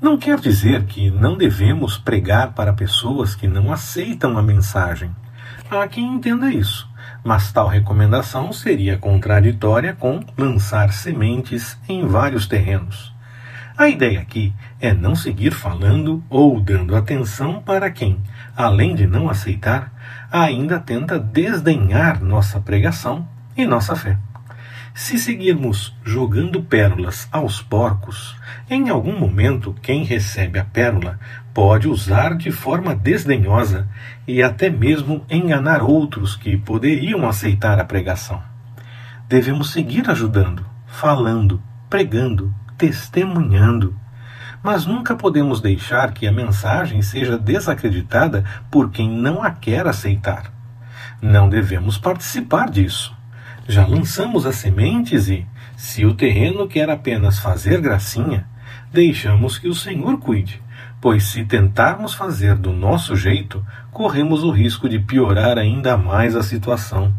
Não quer dizer que não devemos pregar para pessoas que não aceitam a mensagem. Há quem entenda isso, mas tal recomendação seria contraditória com lançar sementes em vários terrenos. A ideia aqui é não seguir falando ou dando atenção para quem, além de não aceitar, ainda tenta desdenhar nossa pregação e nossa fé. Se seguirmos jogando pérolas aos porcos, em algum momento quem recebe a pérola pode usar de forma desdenhosa e até mesmo enganar outros que poderiam aceitar a pregação. Devemos seguir ajudando, falando, pregando, testemunhando. Mas nunca podemos deixar que a mensagem seja desacreditada por quem não a quer aceitar. Não devemos participar disso. Já lançamos as sementes e, se o terreno quer apenas fazer gracinha, deixamos que o Senhor cuide, pois se tentarmos fazer do nosso jeito, corremos o risco de piorar ainda mais a situação.